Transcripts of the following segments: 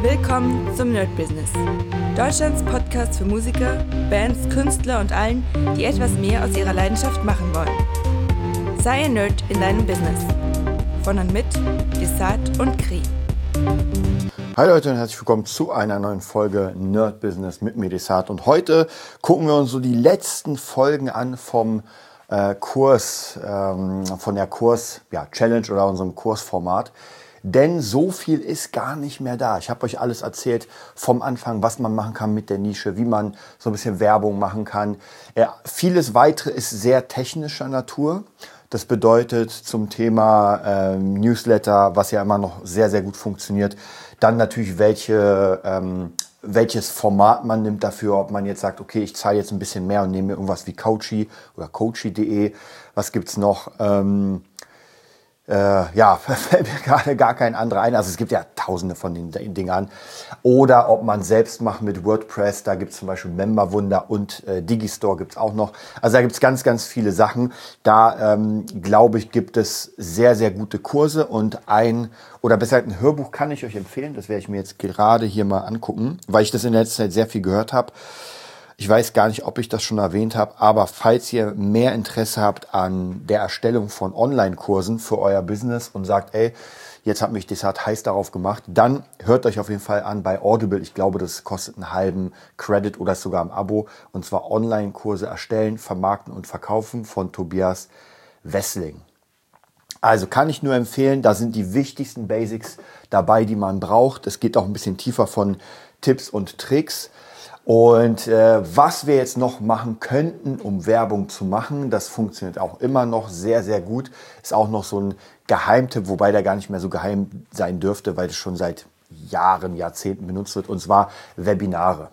Willkommen zum Nerd Business. Deutschlands Podcast für Musiker, Bands, Künstler und allen, die etwas mehr aus ihrer Leidenschaft machen wollen. Sei ein Nerd in deinem Business. Von und mit Desart und Kri. Hi Leute und herzlich willkommen zu einer neuen Folge Nerd Business mit mir Desart. Und heute gucken wir uns so die letzten Folgen an vom äh, Kurs, ähm, von der Kurs ja, oder unserem Kursformat. Denn so viel ist gar nicht mehr da. Ich habe euch alles erzählt vom Anfang, was man machen kann mit der Nische, wie man so ein bisschen Werbung machen kann. Äh, vieles weitere ist sehr technischer Natur. Das bedeutet zum Thema ähm, Newsletter, was ja immer noch sehr, sehr gut funktioniert. Dann natürlich, welche, ähm, welches Format man nimmt dafür, ob man jetzt sagt, okay, ich zahle jetzt ein bisschen mehr und nehme irgendwas wie Coachy oder Coachy.de. Was gibt's noch? Ähm, äh, ja, fällt mir gerade gar kein anderer ein. Also es gibt ja tausende von den Dingern. Oder ob man selbst macht mit WordPress, da gibt es zum Beispiel Memberwunder und äh, Digistore gibt es auch noch. Also da gibt es ganz, ganz viele Sachen. Da ähm, glaube ich, gibt es sehr, sehr gute Kurse und ein oder besser ein Hörbuch kann ich euch empfehlen. Das werde ich mir jetzt gerade hier mal angucken, weil ich das in der letzten Zeit sehr viel gehört habe. Ich weiß gar nicht, ob ich das schon erwähnt habe, aber falls ihr mehr Interesse habt an der Erstellung von Online-Kursen für euer Business und sagt, ey, jetzt hat mich Desart heiß darauf gemacht, dann hört euch auf jeden Fall an bei Audible. Ich glaube, das kostet einen halben Credit oder sogar ein Abo. Und zwar Online-Kurse erstellen, vermarkten und verkaufen von Tobias Wessling. Also kann ich nur empfehlen, da sind die wichtigsten Basics dabei, die man braucht. Es geht auch ein bisschen tiefer von Tipps und Tricks. Und äh, was wir jetzt noch machen könnten, um Werbung zu machen, das funktioniert auch immer noch sehr, sehr gut. Ist auch noch so ein Geheimtipp, wobei der gar nicht mehr so geheim sein dürfte, weil es schon seit Jahren, Jahrzehnten benutzt wird, und zwar Webinare.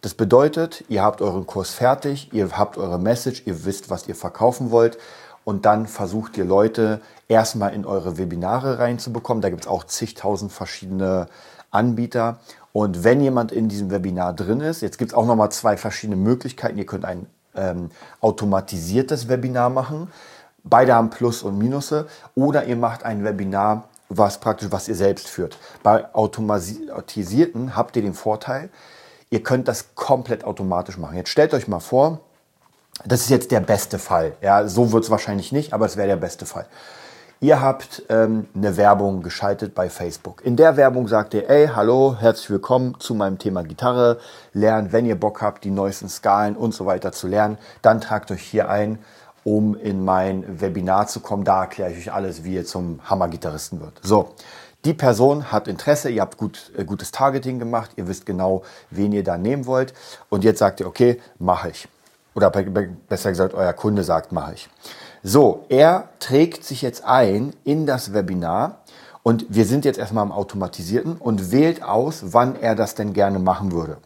Das bedeutet, ihr habt euren Kurs fertig, ihr habt eure Message, ihr wisst, was ihr verkaufen wollt und dann versucht ihr Leute erstmal in eure Webinare reinzubekommen. Da gibt es auch zigtausend verschiedene Anbieter und wenn jemand in diesem Webinar drin ist, jetzt gibt es auch nochmal zwei verschiedene Möglichkeiten. Ihr könnt ein ähm, automatisiertes Webinar machen. Beide haben Plus und Minusse. Oder ihr macht ein Webinar, was praktisch, was ihr selbst führt. Bei automatisierten habt ihr den Vorteil, ihr könnt das komplett automatisch machen. Jetzt stellt euch mal vor, das ist jetzt der beste Fall. Ja, so wird es wahrscheinlich nicht, aber es wäre der beste Fall. Ihr habt ähm, eine Werbung geschaltet bei Facebook. In der Werbung sagt ihr, ey, hallo, herzlich willkommen zu meinem Thema Gitarre. Lernen, wenn ihr Bock habt, die neuesten Skalen und so weiter zu lernen, dann tragt euch hier ein, um in mein Webinar zu kommen. Da erkläre ich euch alles, wie ihr zum Hammergitarristen wird. So. Die Person hat Interesse, ihr habt gut, äh, gutes Targeting gemacht, ihr wisst genau, wen ihr da nehmen wollt. Und jetzt sagt ihr, okay, mache ich. Oder besser gesagt, euer Kunde sagt, mache ich. So, er trägt sich jetzt ein in das Webinar und wir sind jetzt erstmal am Automatisierten und wählt aus, wann er das denn gerne machen würde.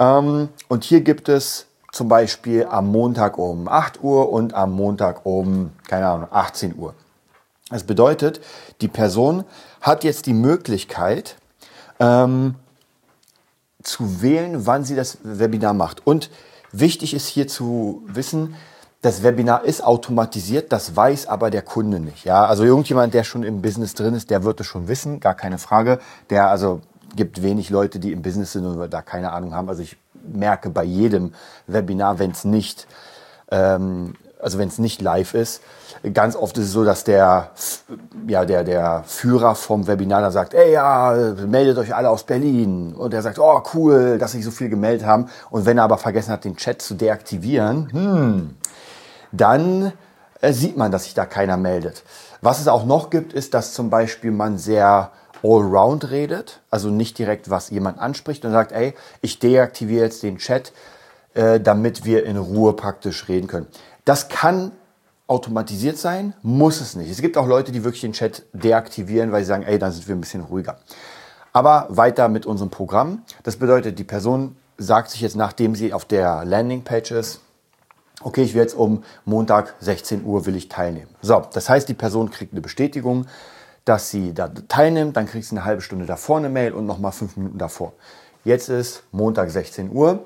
Ähm, und hier gibt es zum Beispiel am Montag um 8 Uhr und am Montag um, keine Ahnung, 18 Uhr. Das bedeutet, die Person hat jetzt die Möglichkeit ähm, zu wählen, wann sie das Webinar macht. Und wichtig ist hier zu wissen, das Webinar ist automatisiert, das weiß aber der Kunde nicht. Ja, also irgendjemand, der schon im Business drin ist, der wird es schon wissen, gar keine Frage. Der also gibt wenig Leute, die im Business sind und da keine Ahnung haben. Also ich merke bei jedem Webinar, wenn es nicht, ähm, also wenn es nicht live ist, ganz oft ist es so, dass der, ja, der, der Führer vom Webinar da sagt, ey, ja, meldet euch alle aus Berlin. Und er sagt, oh, cool, dass sich so viel gemeldet haben. Und wenn er aber vergessen hat, den Chat zu deaktivieren, hm, dann äh, sieht man, dass sich da keiner meldet. Was es auch noch gibt, ist, dass zum Beispiel man sehr allround redet, also nicht direkt, was jemand anspricht und sagt, ey, ich deaktiviere jetzt den Chat, äh, damit wir in Ruhe praktisch reden können. Das kann automatisiert sein, muss es nicht. Es gibt auch Leute, die wirklich den Chat deaktivieren, weil sie sagen, ey, dann sind wir ein bisschen ruhiger. Aber weiter mit unserem Programm. Das bedeutet, die Person sagt sich jetzt, nachdem sie auf der Landingpage ist, okay, ich will jetzt um Montag 16 Uhr will ich teilnehmen. So, das heißt, die Person kriegt eine Bestätigung, dass sie da teilnimmt, dann kriegt sie eine halbe Stunde davor eine Mail und nochmal fünf Minuten davor. Jetzt ist Montag 16 Uhr.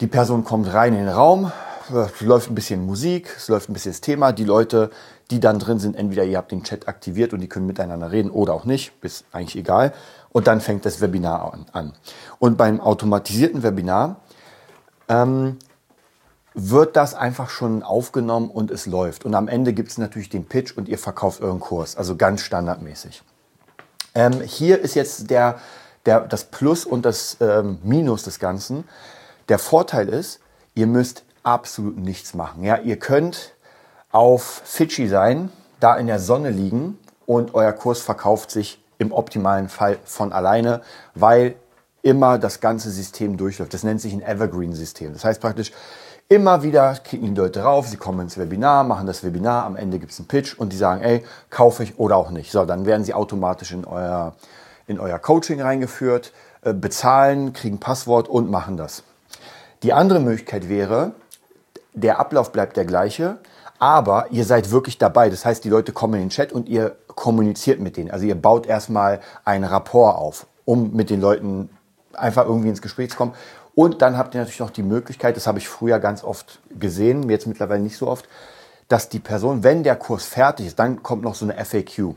Die Person kommt rein in den Raum, läuft ein bisschen Musik, es läuft ein bisschen das Thema. Die Leute, die dann drin sind, entweder ihr habt den Chat aktiviert und die können miteinander reden oder auch nicht, ist eigentlich egal. Und dann fängt das Webinar an. Und beim automatisierten Webinar ähm, wird das einfach schon aufgenommen und es läuft. Und am Ende gibt es natürlich den Pitch und ihr verkauft euren Kurs, also ganz standardmäßig. Ähm, hier ist jetzt der, der, das Plus und das ähm, Minus des Ganzen. Der Vorteil ist, ihr müsst absolut nichts machen. Ja, ihr könnt auf Fidschi sein, da in der Sonne liegen und euer Kurs verkauft sich im optimalen Fall von alleine, weil immer das ganze System durchläuft. Das nennt sich ein Evergreen-System. Das heißt praktisch, immer wieder klicken die Leute drauf, sie kommen ins Webinar, machen das Webinar, am Ende gibt es einen Pitch und die sagen, ey, kaufe ich oder auch nicht. So, dann werden sie automatisch in euer, in euer Coaching reingeführt, äh, bezahlen, kriegen Passwort und machen das. Die andere Möglichkeit wäre, der Ablauf bleibt der gleiche, aber ihr seid wirklich dabei. Das heißt, die Leute kommen in den Chat und ihr kommuniziert mit denen. Also ihr baut erstmal einen Rapport auf, um mit den Leuten einfach irgendwie ins Gespräch zu kommen. Und dann habt ihr natürlich noch die Möglichkeit, das habe ich früher ganz oft gesehen, jetzt mittlerweile nicht so oft, dass die Person, wenn der Kurs fertig ist, dann kommt noch so eine FAQ.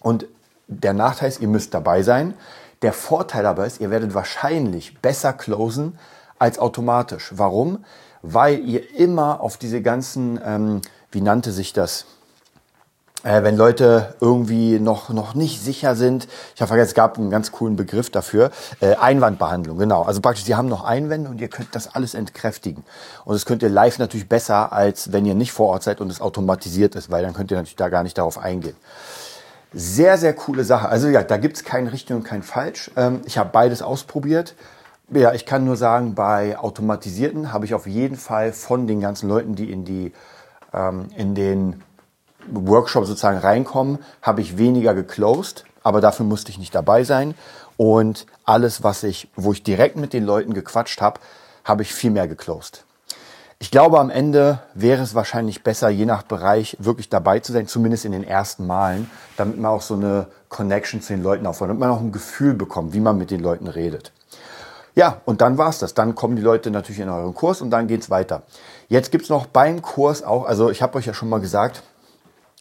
Und der Nachteil ist, ihr müsst dabei sein. Der Vorteil aber ist, ihr werdet wahrscheinlich besser closen als automatisch. Warum? Weil ihr immer auf diese ganzen, ähm, wie nannte sich das? Äh, wenn Leute irgendwie noch, noch nicht sicher sind, ich habe vergessen, es gab einen ganz coolen Begriff dafür, äh, Einwandbehandlung, genau. Also praktisch, sie haben noch Einwände und ihr könnt das alles entkräftigen. Und das könnt ihr live natürlich besser, als wenn ihr nicht vor Ort seid und es automatisiert ist, weil dann könnt ihr natürlich da gar nicht darauf eingehen. Sehr, sehr coole Sache. Also ja, da gibt's kein richtig und kein falsch. Ähm, ich habe beides ausprobiert. Ja, ich kann nur sagen, bei automatisierten habe ich auf jeden Fall von den ganzen Leuten, die in die ähm, in den Workshop sozusagen reinkommen, habe ich weniger geclosed, aber dafür musste ich nicht dabei sein. Und alles, was ich, wo ich direkt mit den Leuten gequatscht habe, habe ich viel mehr geclosed. Ich glaube, am Ende wäre es wahrscheinlich besser, je nach Bereich wirklich dabei zu sein, zumindest in den ersten Malen, damit man auch so eine Connection zu den Leuten aufbaut, damit man auch ein Gefühl bekommt, wie man mit den Leuten redet. Ja, und dann war's das. Dann kommen die Leute natürlich in euren Kurs und dann geht's weiter. Jetzt gibt's noch beim Kurs auch, also ich habe euch ja schon mal gesagt,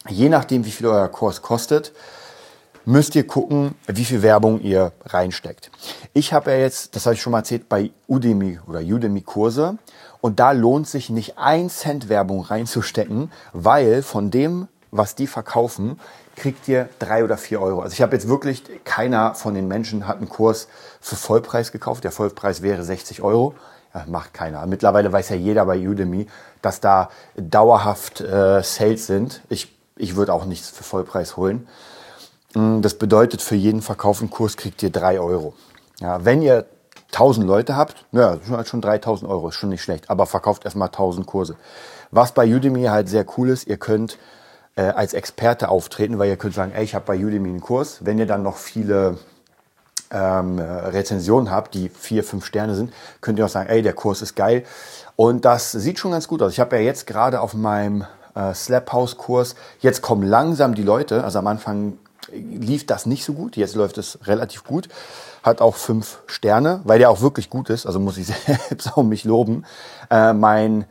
je nachdem, wie viel euer Kurs kostet, müsst ihr gucken, wie viel Werbung ihr reinsteckt. Ich habe ja jetzt, das habe ich schon mal erzählt, bei Udemy oder Udemy Kurse und da lohnt sich nicht ein Cent Werbung reinzustecken, weil von dem, was die verkaufen, kriegt ihr drei oder vier Euro. Also ich habe jetzt wirklich, keiner von den Menschen hat einen Kurs für Vollpreis gekauft. Der Vollpreis wäre 60 Euro. Ja, macht keiner. Mittlerweile weiß ja jeder bei Udemy, dass da dauerhaft äh, Sales sind. Ich ich würde auch nichts für Vollpreis holen. Mm, das bedeutet, für jeden verkauften Kurs kriegt ihr drei Euro. Ja, wenn ihr 1000 Leute habt, ja, schon 3000 Euro, ist schon nicht schlecht, aber verkauft erstmal 1000 Kurse. Was bei Udemy halt sehr cool ist, ihr könnt äh, als Experte auftreten, weil ihr könnt sagen, ey, ich habe bei Udemy einen Kurs. Wenn ihr dann noch viele ähm, Rezensionen habt, die vier, fünf Sterne sind, könnt ihr auch sagen, ey, der Kurs ist geil. Und das sieht schon ganz gut aus. Ich habe ja jetzt gerade auf meinem äh, Slap House Kurs. Jetzt kommen langsam die Leute. Also am Anfang lief das nicht so gut. Jetzt läuft es relativ gut. Hat auch fünf Sterne, weil der auch wirklich gut ist. Also muss ich selbst auch mich loben. Äh, mein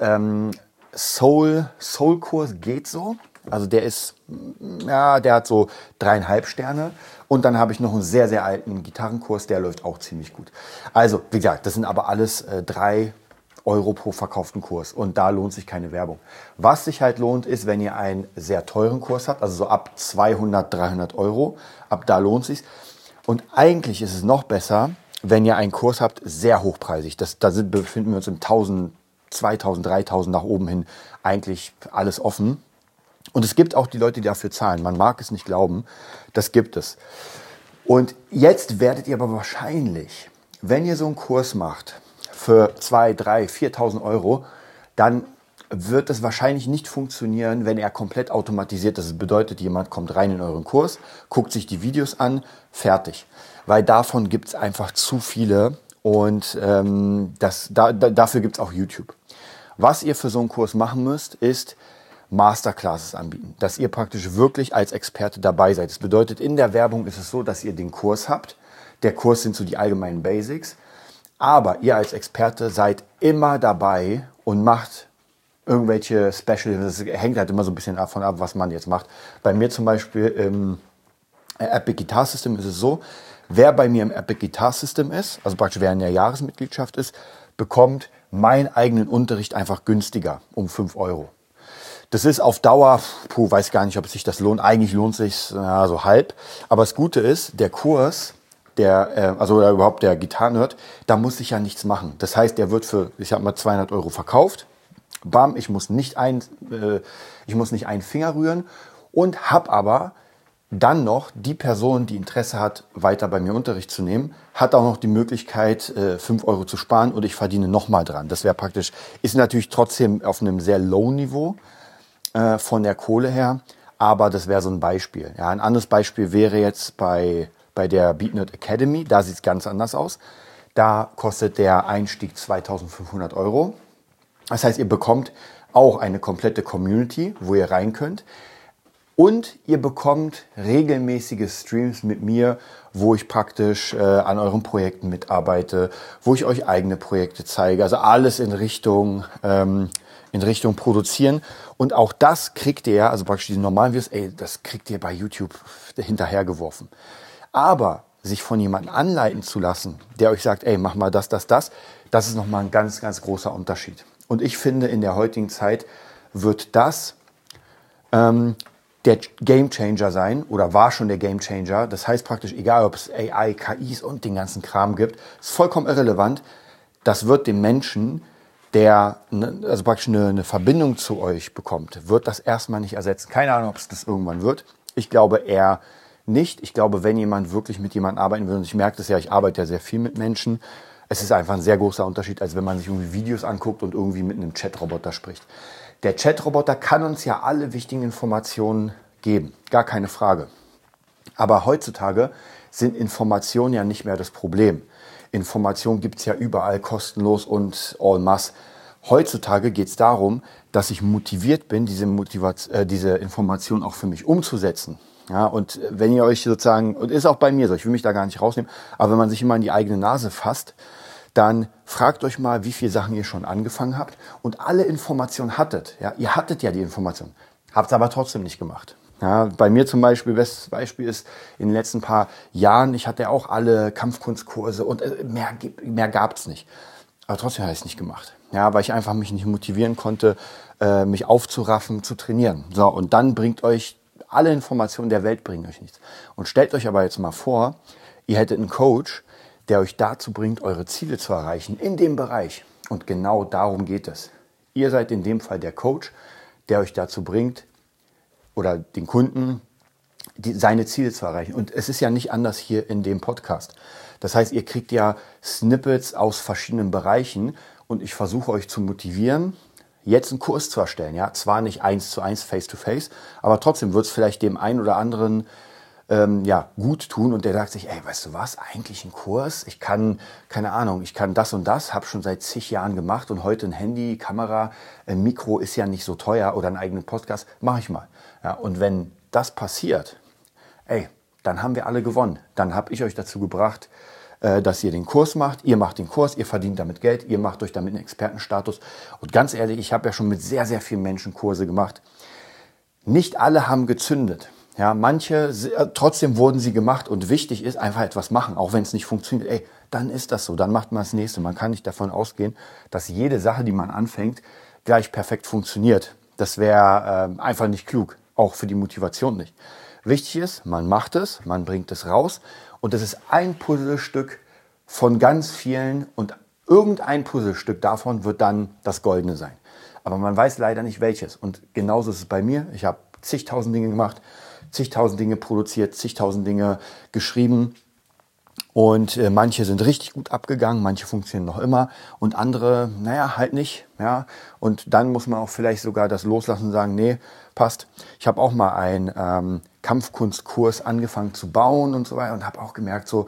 ähm, Soul, Soul Kurs geht so. Also der ist, ja, der hat so dreieinhalb Sterne. Und dann habe ich noch einen sehr, sehr alten Gitarrenkurs, der läuft auch ziemlich gut. Also, wie gesagt, das sind aber alles äh, drei Euro pro verkauften Kurs. Und da lohnt sich keine Werbung. Was sich halt lohnt, ist, wenn ihr einen sehr teuren Kurs habt, also so ab 200, 300 Euro, ab da lohnt sich. Und eigentlich ist es noch besser, wenn ihr einen Kurs habt, sehr hochpreisig. Das, da sind, befinden wir uns im 1000, 2000, 3000 nach oben hin eigentlich alles offen. Und es gibt auch die Leute, die dafür zahlen. Man mag es nicht glauben, das gibt es. Und jetzt werdet ihr aber wahrscheinlich, wenn ihr so einen Kurs macht, für 2, 3, 4.000 Euro, dann wird es wahrscheinlich nicht funktionieren, wenn er komplett automatisiert ist. Das bedeutet, jemand kommt rein in euren Kurs, guckt sich die Videos an, fertig. Weil davon gibt es einfach zu viele und ähm, das, da, da, dafür gibt es auch YouTube. Was ihr für so einen Kurs machen müsst, ist Masterclasses anbieten, dass ihr praktisch wirklich als Experte dabei seid. Das bedeutet, in der Werbung ist es so, dass ihr den Kurs habt. Der Kurs sind so die allgemeinen Basics. Aber ihr als Experte seid immer dabei und macht irgendwelche Specials. Das hängt halt immer so ein bisschen davon ab, was man jetzt macht. Bei mir zum Beispiel im Epic Guitar System ist es so, wer bei mir im Epic Guitar System ist, also praktisch wer in der Jahresmitgliedschaft ist, bekommt meinen eigenen Unterricht einfach günstiger um 5 Euro. Das ist auf Dauer, puh, weiß gar nicht, ob sich das lohnt. Eigentlich lohnt sich ja, so halb. Aber das Gute ist, der Kurs, der, äh, also oder überhaupt der Gitarrenhirt, da muss ich ja nichts machen. Das heißt, der wird für, ich habe mal 200 Euro verkauft. Bam, ich muss nicht ein, äh, ich muss nicht einen Finger rühren und habe aber dann noch die Person, die Interesse hat, weiter bei mir Unterricht zu nehmen, hat auch noch die Möglichkeit, äh, 5 Euro zu sparen und ich verdiene nochmal dran. Das wäre praktisch, ist natürlich trotzdem auf einem sehr low Niveau äh, von der Kohle her, aber das wäre so ein Beispiel. Ja, ein anderes Beispiel wäre jetzt bei, bei der BeatNerd Academy, da sieht es ganz anders aus. Da kostet der Einstieg 2500 Euro. Das heißt, ihr bekommt auch eine komplette Community, wo ihr rein könnt. Und ihr bekommt regelmäßige Streams mit mir, wo ich praktisch äh, an euren Projekten mitarbeite, wo ich euch eigene Projekte zeige. Also alles in Richtung, ähm, in Richtung Produzieren. Und auch das kriegt ihr, also praktisch diese normalen Videos, ey, das kriegt ihr bei YouTube hinterhergeworfen. Aber sich von jemandem anleiten zu lassen, der euch sagt, ey, mach mal das, das, das, das ist nochmal ein ganz, ganz großer Unterschied. Und ich finde, in der heutigen Zeit wird das ähm, der Game Changer sein oder war schon der Game Changer. Das heißt praktisch, egal ob es AI, KIs und den ganzen Kram gibt, ist vollkommen irrelevant. Das wird dem Menschen, der ne, also praktisch eine, eine Verbindung zu euch bekommt, wird das erstmal nicht ersetzen. Keine Ahnung, ob es das irgendwann wird. Ich glaube eher nicht. Ich glaube, wenn jemand wirklich mit jemandem arbeiten will, und ich merke das ja, ich arbeite ja sehr viel mit Menschen, es ist einfach ein sehr großer Unterschied, als wenn man sich irgendwie Videos anguckt und irgendwie mit einem Chatroboter spricht. Der Chatroboter kann uns ja alle wichtigen Informationen geben, gar keine Frage. Aber heutzutage sind Informationen ja nicht mehr das Problem. Informationen gibt es ja überall kostenlos und en masse. Heutzutage geht es darum, dass ich motiviert bin, diese, Motivation, äh, diese Information auch für mich umzusetzen. Ja, und wenn ihr euch sozusagen, und ist auch bei mir so, ich will mich da gar nicht rausnehmen, aber wenn man sich immer in die eigene Nase fasst, dann fragt euch mal, wie viele Sachen ihr schon angefangen habt und alle Informationen hattet. Ja, ihr hattet ja die Informationen, habt es aber trotzdem nicht gemacht. Ja, bei mir zum Beispiel, bestes Beispiel ist in den letzten paar Jahren, ich hatte auch alle Kampfkunstkurse und äh, mehr, mehr gab es nicht. Aber trotzdem habe ich es nicht gemacht. Ja, weil ich einfach mich nicht motivieren konnte, äh, mich aufzuraffen, zu trainieren. So, und dann bringt euch alle Informationen der Welt bringen euch nichts. Und stellt euch aber jetzt mal vor, ihr hättet einen Coach, der euch dazu bringt, eure Ziele zu erreichen in dem Bereich. Und genau darum geht es. Ihr seid in dem Fall der Coach, der euch dazu bringt, oder den Kunden, die, seine Ziele zu erreichen. Und es ist ja nicht anders hier in dem Podcast. Das heißt, ihr kriegt ja Snippets aus verschiedenen Bereichen und ich versuche euch zu motivieren, jetzt einen Kurs zu erstellen. Ja, zwar nicht eins zu eins, face to face, aber trotzdem wird es vielleicht dem einen oder anderen ähm, ja, gut tun und der sagt sich, ey, weißt du was, eigentlich ein Kurs, ich kann, keine Ahnung, ich kann das und das, habe schon seit zig Jahren gemacht und heute ein Handy, Kamera, ein Mikro ist ja nicht so teuer oder einen eigenen Podcast, mache ich mal. Ja, und wenn das passiert, ey, dann haben wir alle gewonnen. Dann habe ich euch dazu gebracht, äh, dass ihr den Kurs macht. Ihr macht den Kurs, ihr verdient damit Geld, ihr macht euch damit einen Expertenstatus. Und ganz ehrlich, ich habe ja schon mit sehr, sehr vielen Menschen Kurse gemacht. Nicht alle haben gezündet. Ja, manche, äh, trotzdem wurden sie gemacht und wichtig ist einfach etwas machen, auch wenn es nicht funktioniert. Ey, dann ist das so, dann macht man das nächste. Man kann nicht davon ausgehen, dass jede Sache, die man anfängt, gleich perfekt funktioniert. Das wäre äh, einfach nicht klug, auch für die Motivation nicht. Wichtig ist, man macht es, man bringt es raus und es ist ein Puzzlestück von ganz vielen und irgendein Puzzlestück davon wird dann das Goldene sein. Aber man weiß leider nicht welches. Und genauso ist es bei mir. Ich habe zigtausend Dinge gemacht zigtausend Dinge produziert, zigtausend Dinge geschrieben. Und äh, manche sind richtig gut abgegangen, manche funktionieren noch immer und andere, naja, halt nicht. Ja? Und dann muss man auch vielleicht sogar das loslassen und sagen, nee, passt. Ich habe auch mal einen ähm, Kampfkunstkurs angefangen zu bauen und so weiter und habe auch gemerkt, so,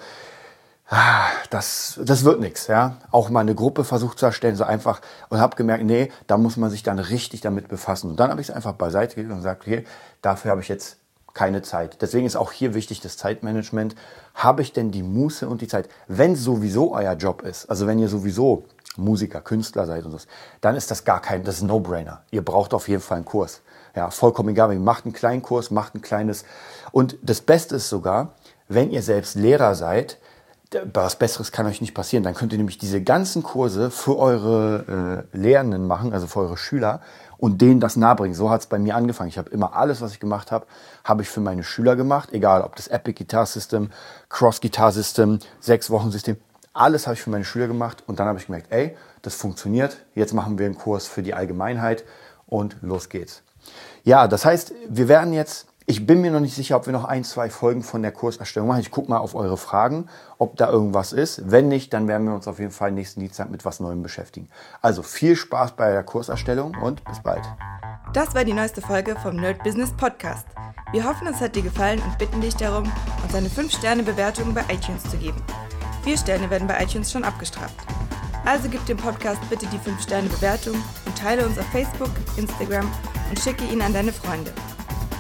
ah, das, das wird nichts. Ja? Auch mal eine Gruppe versucht zu erstellen, so einfach und habe gemerkt, nee, da muss man sich dann richtig damit befassen. Und dann habe ich es einfach beiseite gelegt und gesagt, okay, dafür habe ich jetzt keine Zeit. Deswegen ist auch hier wichtig das Zeitmanagement. Habe ich denn die Muße und die Zeit? Wenn sowieso euer Job ist, also wenn ihr sowieso Musiker, Künstler seid und so, dann ist das gar kein, das ist ein No-Brainer. Ihr braucht auf jeden Fall einen Kurs. Ja, vollkommen egal, macht einen kleinen Kurs, macht ein kleines. Und das Beste ist sogar, wenn ihr selbst Lehrer seid, was Besseres kann euch nicht passieren. Dann könnt ihr nämlich diese ganzen Kurse für eure äh, Lehrenden machen, also für eure Schüler und denen das nahebringen. So hat es bei mir angefangen. Ich habe immer alles, was ich gemacht habe, habe ich für meine Schüler gemacht. Egal, ob das Epic Guitar System, Cross Guitar System, sechs Wochen System, alles habe ich für meine Schüler gemacht. Und dann habe ich gemerkt, ey, das funktioniert. Jetzt machen wir einen Kurs für die Allgemeinheit und los geht's. Ja, das heißt, wir werden jetzt ich bin mir noch nicht sicher, ob wir noch ein, zwei Folgen von der Kurserstellung machen. Ich gucke mal auf eure Fragen, ob da irgendwas ist. Wenn nicht, dann werden wir uns auf jeden Fall nächsten Dienstag mit was Neuem beschäftigen. Also viel Spaß bei der Kurserstellung und bis bald. Das war die neueste Folge vom Nerd Business Podcast. Wir hoffen, es hat dir gefallen und bitten dich darum, uns eine 5-Sterne-Bewertung bei iTunes zu geben. Vier Sterne werden bei iTunes schon abgestraft. Also gib dem Podcast bitte die 5-Sterne-Bewertung und teile uns auf Facebook, Instagram und schicke ihn an deine Freunde.